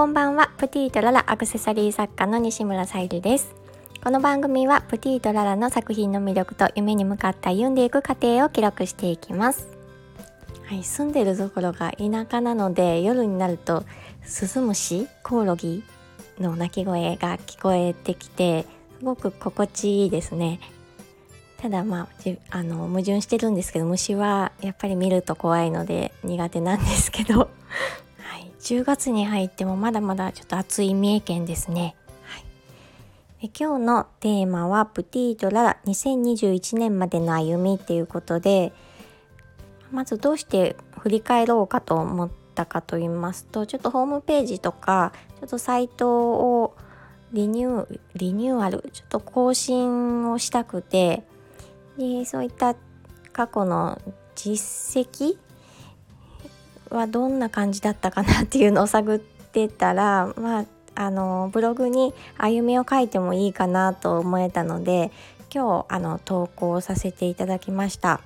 こんばんは。プティとララアクセサリー作家の西村さゆりです。この番組はプティとララの作品の魅力と夢に向かって歩んでいく過程を記録していきます。はい、住んでるところが田舎なので夜になるとスズムシコオロギの鳴き声が聞こえてきてすごく心地いいですね。ただまああの矛盾してるんですけど虫はやっぱり見ると怖いので苦手なんですけど。10月に入ってもまだまだちょっと暑い三重県ですね。はい、で今日のテーマはプティートララ2021年までの歩みっていうことでまずどうして振り返ろうかと思ったかと言いますとちょっとホームページとかちょっとサイトをリニューリニューアルちょっと更新をしたくてでそういった過去の実績はどんな感じだったかなっていうのを探ってたら まああのブログに歩みを書いてもいいかなと思えたので今日あの投稿させていただきました。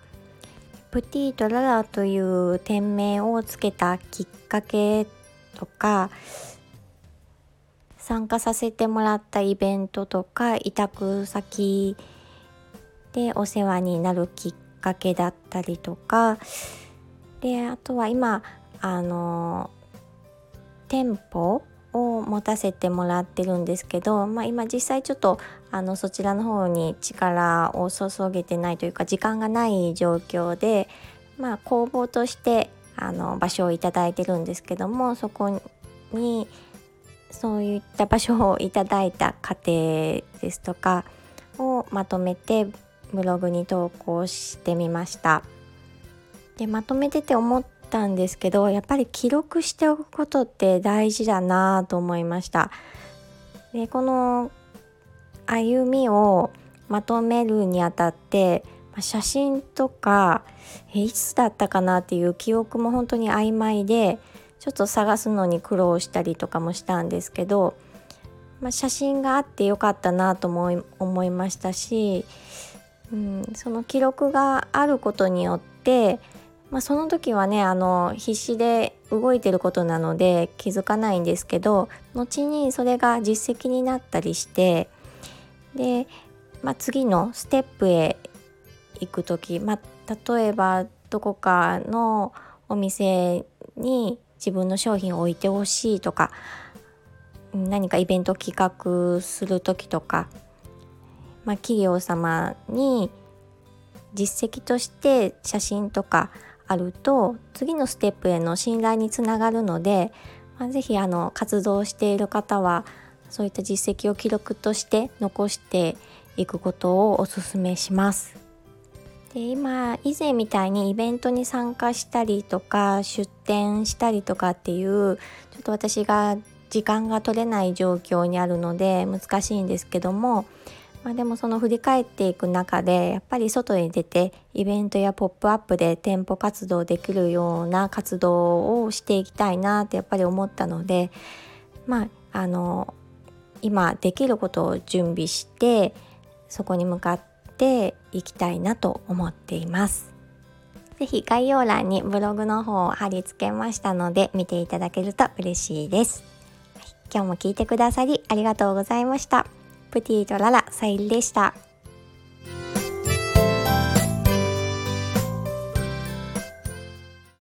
プティとララという店名をつけたきっかけとか参加させてもらったイベントとか委託先でお世話になるきっかけだったりとかであとは今あの店舗を持たせてもらってるんですけど、まあ、今実際ちょっとあのそちらの方に力を注げてないというか時間がない状況で、まあ、工房としてあの場所を頂いてるんですけどもそこにそういった場所をいただいた過程ですとかをまとめてブログに投稿してみました。でまとめてて思ったんですけどやっぱり記録しておくことって大事だなと思いました。でこの歩みをまとめるにあたって写真とかいつだったかなっていう記憶も本当に曖昧でちょっと探すのに苦労したりとかもしたんですけど、まあ、写真があってよかったなと思い思いましたし、うん、その記録があることによってまあ、その時はねあの必死で動いてることなので気づかないんですけど後にそれが実績になったりしてで、まあ、次のステップへ行く時、まあ、例えばどこかのお店に自分の商品を置いてほしいとか何かイベント企画する時とか、まあ、企業様に実績として写真とかあると次のステップへの信頼につながるので、まあ、ぜひあの活動している方はそういった実績を記録として残していくことをお勧めします。で今以前みたいにイベントに参加したりとか出店したりとかっていうちょっと私が時間が取れない状況にあるので難しいんですけどもまあ、でもその振り返っていく中でやっぱり外に出てイベントやポップアップで店舗活動できるような活動をしていきたいなってやっぱり思ったのでまああの今できることを準備してそこに向かっていきたいなと思っています。是非概要欄にブログの方を貼り付けましたので見ていただけると嬉しいです。今日も聞いてくださりありがとうございました。プティとララさゆりでした。